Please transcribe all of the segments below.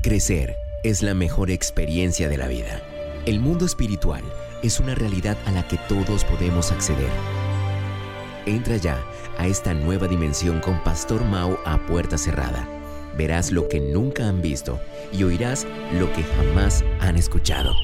Crecer es la mejor experiencia de la vida. El mundo espiritual es una realidad a la que todos podemos acceder. Entra ya a esta nueva dimensión con Pastor Mao a puerta cerrada. Verás lo que nunca han visto y oirás lo que jamás han escuchado.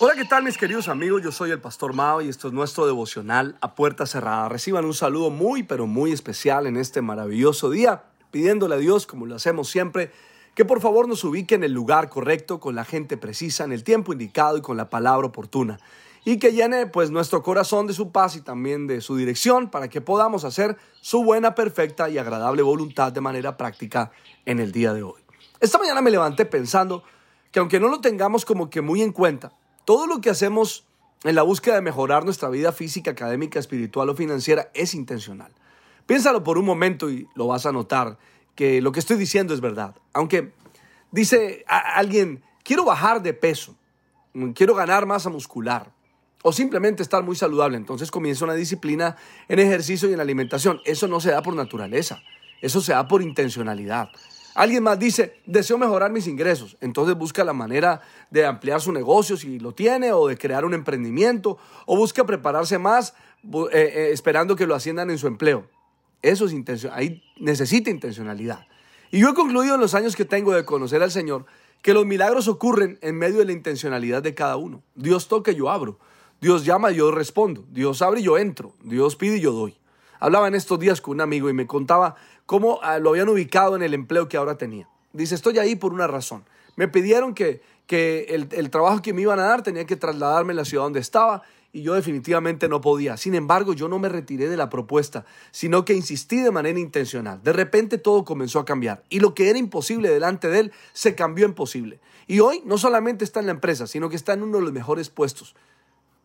Hola, ¿qué tal mis queridos amigos? Yo soy el Pastor Mao y esto es nuestro devocional a puerta cerrada. Reciban un saludo muy, pero muy especial en este maravilloso día pidiéndole a Dios, como lo hacemos siempre, que por favor nos ubique en el lugar correcto, con la gente precisa, en el tiempo indicado y con la palabra oportuna. Y que llene pues nuestro corazón de su paz y también de su dirección para que podamos hacer su buena, perfecta y agradable voluntad de manera práctica en el día de hoy. Esta mañana me levanté pensando que aunque no lo tengamos como que muy en cuenta, todo lo que hacemos en la búsqueda de mejorar nuestra vida física, académica, espiritual o financiera es intencional. Piénsalo por un momento y lo vas a notar que lo que estoy diciendo es verdad. Aunque dice alguien, quiero bajar de peso, quiero ganar masa muscular o simplemente estar muy saludable, entonces comienza una disciplina en ejercicio y en alimentación. Eso no se da por naturaleza, eso se da por intencionalidad. Alguien más dice, deseo mejorar mis ingresos, entonces busca la manera de ampliar su negocio si lo tiene, o de crear un emprendimiento, o busca prepararse más eh, eh, esperando que lo asciendan en su empleo. Eso es intención, ahí necesita intencionalidad. Y yo he concluido en los años que tengo de conocer al Señor que los milagros ocurren en medio de la intencionalidad de cada uno. Dios toca y yo abro. Dios llama y yo respondo. Dios abre y yo entro. Dios pide y yo doy. Hablaba en estos días con un amigo y me contaba cómo ah, lo habían ubicado en el empleo que ahora tenía. Dice, estoy ahí por una razón. Me pidieron que, que el, el trabajo que me iban a dar tenía que trasladarme a la ciudad donde estaba y yo definitivamente no podía. Sin embargo, yo no me retiré de la propuesta, sino que insistí de manera intencional. De repente todo comenzó a cambiar y lo que era imposible delante de él se cambió en posible. Y hoy no solamente está en la empresa, sino que está en uno de los mejores puestos.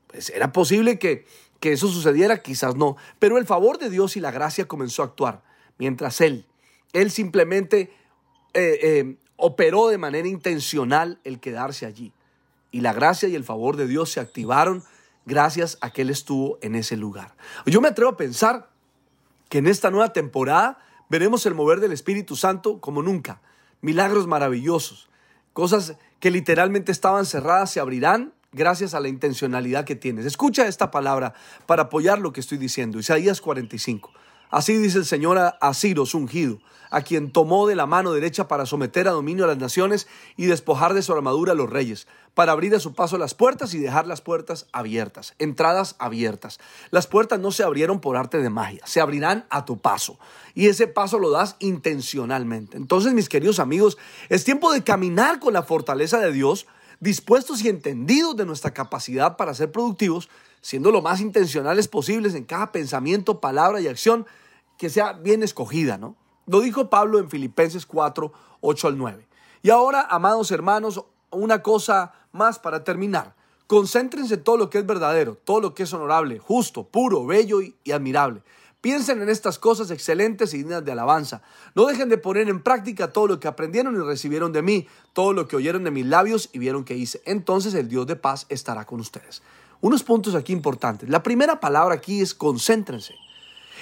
Pues era posible que, que eso sucediera, quizás no, pero el favor de Dios y la gracia comenzó a actuar, mientras él, él simplemente eh, eh, operó de manera intencional el quedarse allí. Y la gracia y el favor de Dios se activaron gracias a que Él estuvo en ese lugar. Yo me atrevo a pensar que en esta nueva temporada veremos el mover del Espíritu Santo como nunca. Milagros maravillosos, cosas que literalmente estaban cerradas se abrirán gracias a la intencionalidad que tienes. Escucha esta palabra para apoyar lo que estoy diciendo. Isaías 45. Así dice el Señor a Ciro, ungido, a quien tomó de la mano derecha para someter a dominio a las naciones y despojar de su armadura a los reyes, para abrir a su paso las puertas y dejar las puertas abiertas, entradas abiertas. Las puertas no se abrieron por arte de magia, se abrirán a tu paso. Y ese paso lo das intencionalmente. Entonces, mis queridos amigos, es tiempo de caminar con la fortaleza de Dios, dispuestos y entendidos de nuestra capacidad para ser productivos, siendo lo más intencionales posibles en cada pensamiento, palabra y acción que sea bien escogida, ¿no? Lo dijo Pablo en Filipenses 4, 8 al 9. Y ahora, amados hermanos, una cosa más para terminar. Concéntrense en todo lo que es verdadero, todo lo que es honorable, justo, puro, bello y, y admirable. Piensen en estas cosas excelentes y dignas de alabanza. No dejen de poner en práctica todo lo que aprendieron y recibieron de mí, todo lo que oyeron de mis labios y vieron que hice. Entonces el Dios de paz estará con ustedes. Unos puntos aquí importantes. La primera palabra aquí es concéntrense.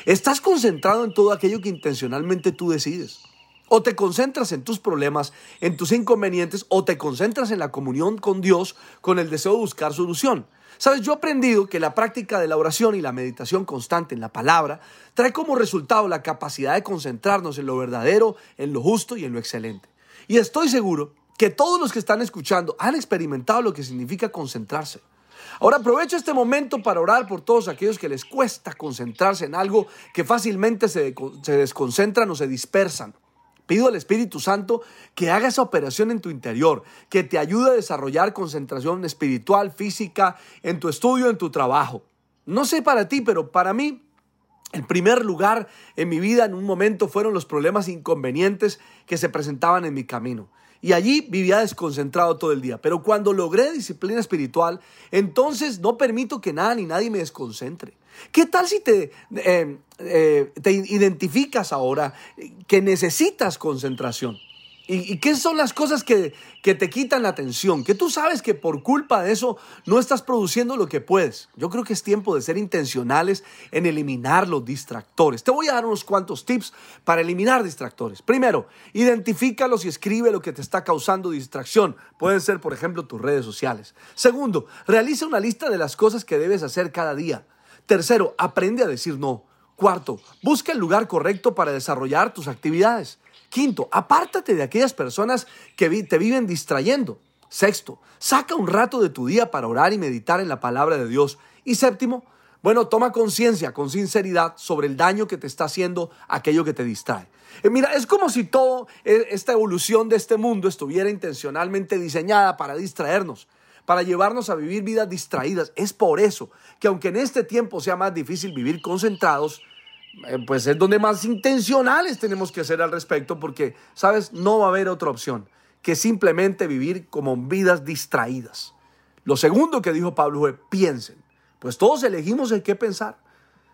Estás concentrado en todo aquello que intencionalmente tú decides. O te concentras en tus problemas, en tus inconvenientes, o te concentras en la comunión con Dios con el deseo de buscar solución. Sabes, yo he aprendido que la práctica de la oración y la meditación constante en la palabra trae como resultado la capacidad de concentrarnos en lo verdadero, en lo justo y en lo excelente. Y estoy seguro que todos los que están escuchando han experimentado lo que significa concentrarse. Ahora aprovecho este momento para orar por todos aquellos que les cuesta concentrarse en algo que fácilmente se, desconcentran o se dispersan. Pido al Espíritu Santo que haga esa operación en tu interior, que te ayude a desarrollar concentración espiritual, física, en tu estudio, en tu trabajo. No sé para ti, pero para mí el primer lugar en mi vida en un momento fueron los problemas inconvenientes que se presentaban en mi camino. Y allí vivía desconcentrado todo el día. Pero cuando logré disciplina espiritual, entonces no permito que nada ni nadie me desconcentre. ¿Qué tal si te, eh, eh, te identificas ahora que necesitas concentración? ¿Y, qué son las cosas que, que, te quitan la atención? Que tú sabes que por culpa de eso no estás produciendo lo que puedes. Yo creo que es tiempo de ser intencionales en eliminar los distractores. Te voy a dar unos cuantos tips para eliminar distractores. Primero, identifícalos y escribe lo que te está causando distracción. Pueden ser, por ejemplo, tus redes sociales. Segundo, realiza una lista de las cosas que debes hacer cada día. Tercero, aprende a decir no. Cuarto, busca el lugar correcto para desarrollar tus actividades. Quinto, apártate de aquellas personas que te viven distrayendo. Sexto, saca un rato de tu día para orar y meditar en la palabra de Dios. Y séptimo, bueno, toma conciencia con sinceridad sobre el daño que te está haciendo aquello que te distrae. Eh, mira, es como si toda eh, esta evolución de este mundo estuviera intencionalmente diseñada para distraernos, para llevarnos a vivir vidas distraídas. Es por eso que aunque en este tiempo sea más difícil vivir concentrados, pues es donde más intencionales tenemos que ser al respecto, porque, ¿sabes? No va a haber otra opción que simplemente vivir como vidas distraídas. Lo segundo que dijo Pablo fue, piensen, pues todos elegimos en qué pensar.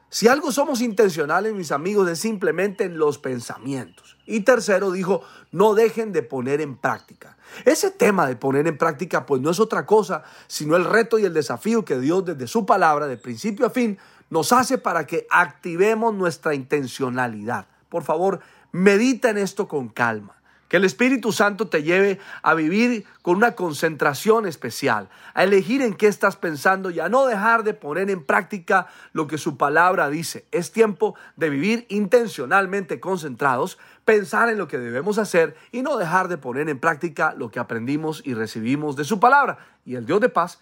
Si algo somos intencionales, mis amigos, es simplemente en los pensamientos. Y tercero dijo, no dejen de poner en práctica. Ese tema de poner en práctica, pues no es otra cosa, sino el reto y el desafío que Dios desde su palabra, de principio a fin, nos hace para que activemos nuestra intencionalidad. Por favor, medita en esto con calma. Que el Espíritu Santo te lleve a vivir con una concentración especial, a elegir en qué estás pensando y a no dejar de poner en práctica lo que su palabra dice. Es tiempo de vivir intencionalmente concentrados, pensar en lo que debemos hacer y no dejar de poner en práctica lo que aprendimos y recibimos de su palabra. Y el Dios de paz